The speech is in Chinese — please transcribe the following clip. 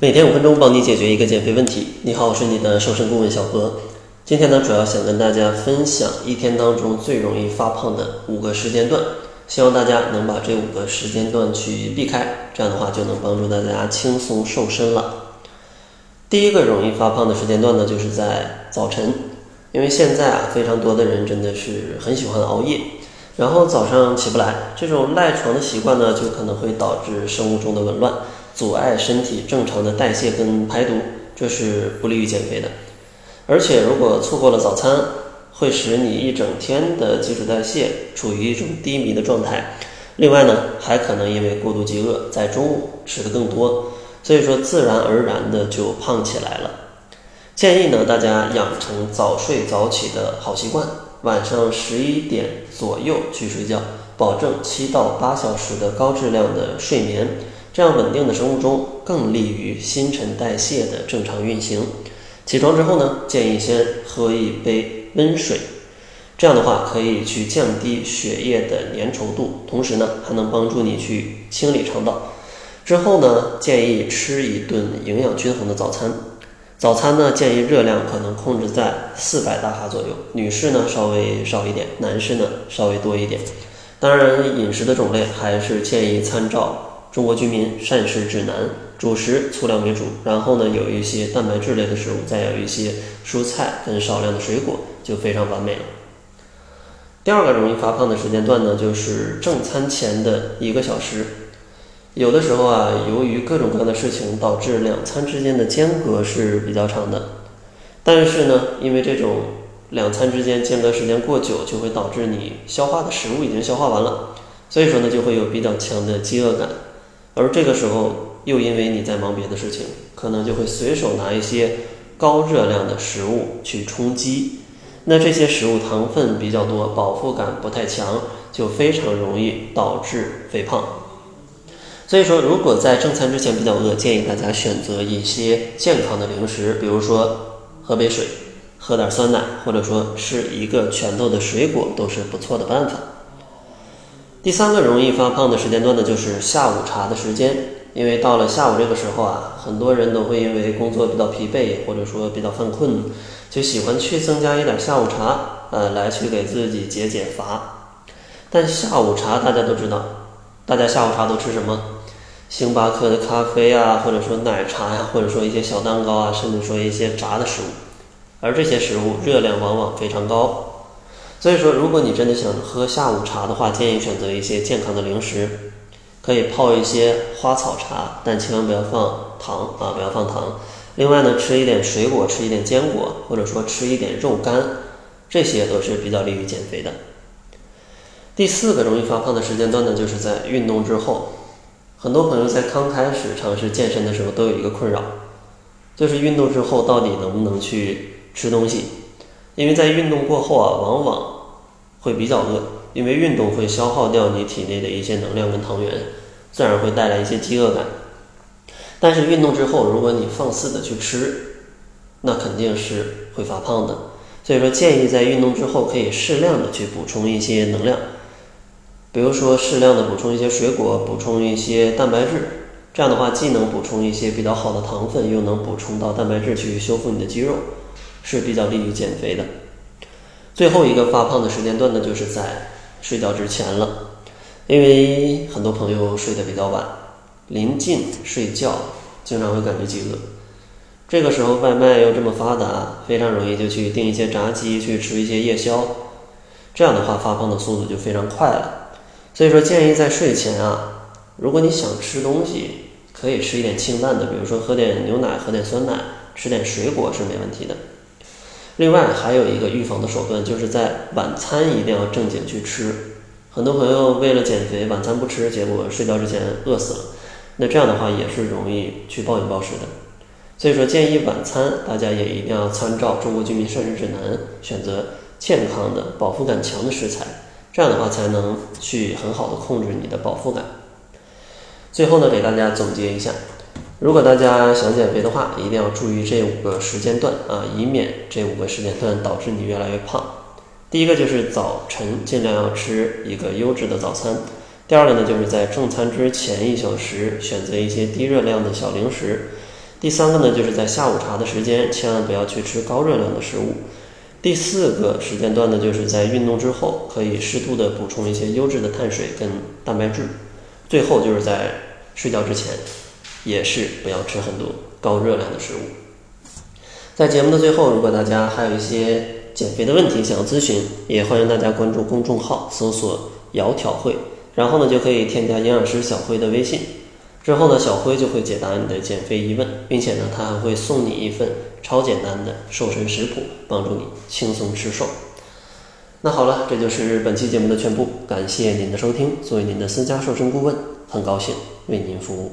每天五分钟，帮你解决一个减肥问题。你好，我是你的瘦身顾问小何。今天呢，主要想跟大家分享一天当中最容易发胖的五个时间段，希望大家能把这五个时间段去避开，这样的话就能帮助大家轻松瘦身了。第一个容易发胖的时间段呢，就是在早晨，因为现在啊，非常多的人真的是很喜欢熬夜，然后早上起不来，这种赖床的习惯呢，就可能会导致生物钟的紊乱。阻碍身体正常的代谢跟排毒，这是不利于减肥的。而且，如果错过了早餐，会使你一整天的基础代谢处于一种低迷的状态。另外呢，还可能因为过度饥饿，在中午吃的更多，所以说自然而然的就胖起来了。建议呢，大家养成早睡早起的好习惯，晚上十一点左右去睡觉，保证七到八小时的高质量的睡眠。这样稳定的生物钟更利于新陈代谢的正常运行。起床之后呢，建议先喝一杯温水，这样的话可以去降低血液的粘稠度，同时呢还能帮助你去清理肠道。之后呢，建议吃一顿营养均衡的早餐。早餐呢，建议热量可能控制在四百大卡左右，女士呢稍微少一点，男士呢稍微多一点。当然，饮食的种类还是建议参照。中国居民膳食指南，主食粗粮为主，然后呢有一些蛋白质类的食物，再有一些蔬菜跟少量的水果，就非常完美了。第二个容易发胖的时间段呢，就是正餐前的一个小时。有的时候啊，由于各种各样的事情，导致两餐之间的间隔是比较长的。但是呢，因为这种两餐之间间隔时间过久，就会导致你消化的食物已经消化完了，所以说呢，就会有比较强的饥饿感。而这个时候，又因为你在忙别的事情，可能就会随手拿一些高热量的食物去充饥。那这些食物糖分比较多，饱腹感不太强，就非常容易导致肥胖。所以说，如果在正餐之前比较饿，建议大家选择一些健康的零食，比如说喝杯水，喝点酸奶，或者说吃一个拳头的水果，都是不错的办法。第三个容易发胖的时间段呢，就是下午茶的时间。因为到了下午这个时候啊，很多人都会因为工作比较疲惫，或者说比较犯困，就喜欢去增加一点下午茶，呃，来去给自己解解乏。但下午茶大家都知道，大家下午茶都吃什么？星巴克的咖啡啊，或者说奶茶呀，或者说一些小蛋糕啊，甚至说一些炸的食物。而这些食物热量往往非常高。所以说，如果你真的想喝下午茶的话，建议选择一些健康的零食，可以泡一些花草茶，但千万不要放糖啊，不要放糖。另外呢，吃一点水果，吃一点坚果，或者说吃一点肉干，这些都是比较利于减肥的。第四个容易发胖的时间段呢，就是在运动之后。很多朋友在刚开始尝试健身的时候，都有一个困扰，就是运动之后到底能不能去吃东西。因为在运动过后啊，往往会比较饿，因为运动会消耗掉你体内的一些能量跟糖原，自然会带来一些饥饿感。但是运动之后，如果你放肆的去吃，那肯定是会发胖的。所以说，建议在运动之后可以适量的去补充一些能量，比如说适量的补充一些水果，补充一些蛋白质。这样的话，既能补充一些比较好的糖分，又能补充到蛋白质去修复你的肌肉。是比较利于减肥的。最后一个发胖的时间段呢，就是在睡觉之前了，因为很多朋友睡得比较晚，临近睡觉经常会感觉饥饿。这个时候外卖又这么发达，非常容易就去订一些炸鸡，去吃一些夜宵，这样的话发胖的速度就非常快了。所以说建议在睡前啊，如果你想吃东西，可以吃一点清淡的，比如说喝点牛奶，喝点酸奶，吃点水果是没问题的。另外还有一个预防的手段，就是在晚餐一定要正经去吃。很多朋友为了减肥，晚餐不吃，结果睡觉之前饿死了。那这样的话也是容易去暴饮暴食的。所以说，建议晚餐大家也一定要参照《中国居民膳食指南》，选择健康的、饱腹感强的食材。这样的话才能去很好的控制你的饱腹感。最后呢，给大家总结一下。如果大家想减肥的话，一定要注意这五个时间段啊，以免这五个时间段导致你越来越胖。第一个就是早晨尽量要吃一个优质的早餐。第二个呢，就是在正餐之前一小时选择一些低热量的小零食。第三个呢，就是在下午茶的时间，千万不要去吃高热量的食物。第四个时间段呢，就是在运动之后，可以适度的补充一些优质的碳水跟蛋白质。最后就是在睡觉之前，也是不要吃很多高热量的食物。在节目的最后，如果大家还有一些减肥的问题想要咨询，也欢迎大家关注公众号，搜索“窈窕会”，然后呢就可以添加营养师小辉的微信。之后呢，小辉就会解答你的减肥疑问，并且呢，他还会送你一份超简单的瘦身食谱，帮助你轻松吃瘦。那好了，这就是本期节目的全部，感谢您的收听。作为您的私家瘦身顾问，很高兴为您服务。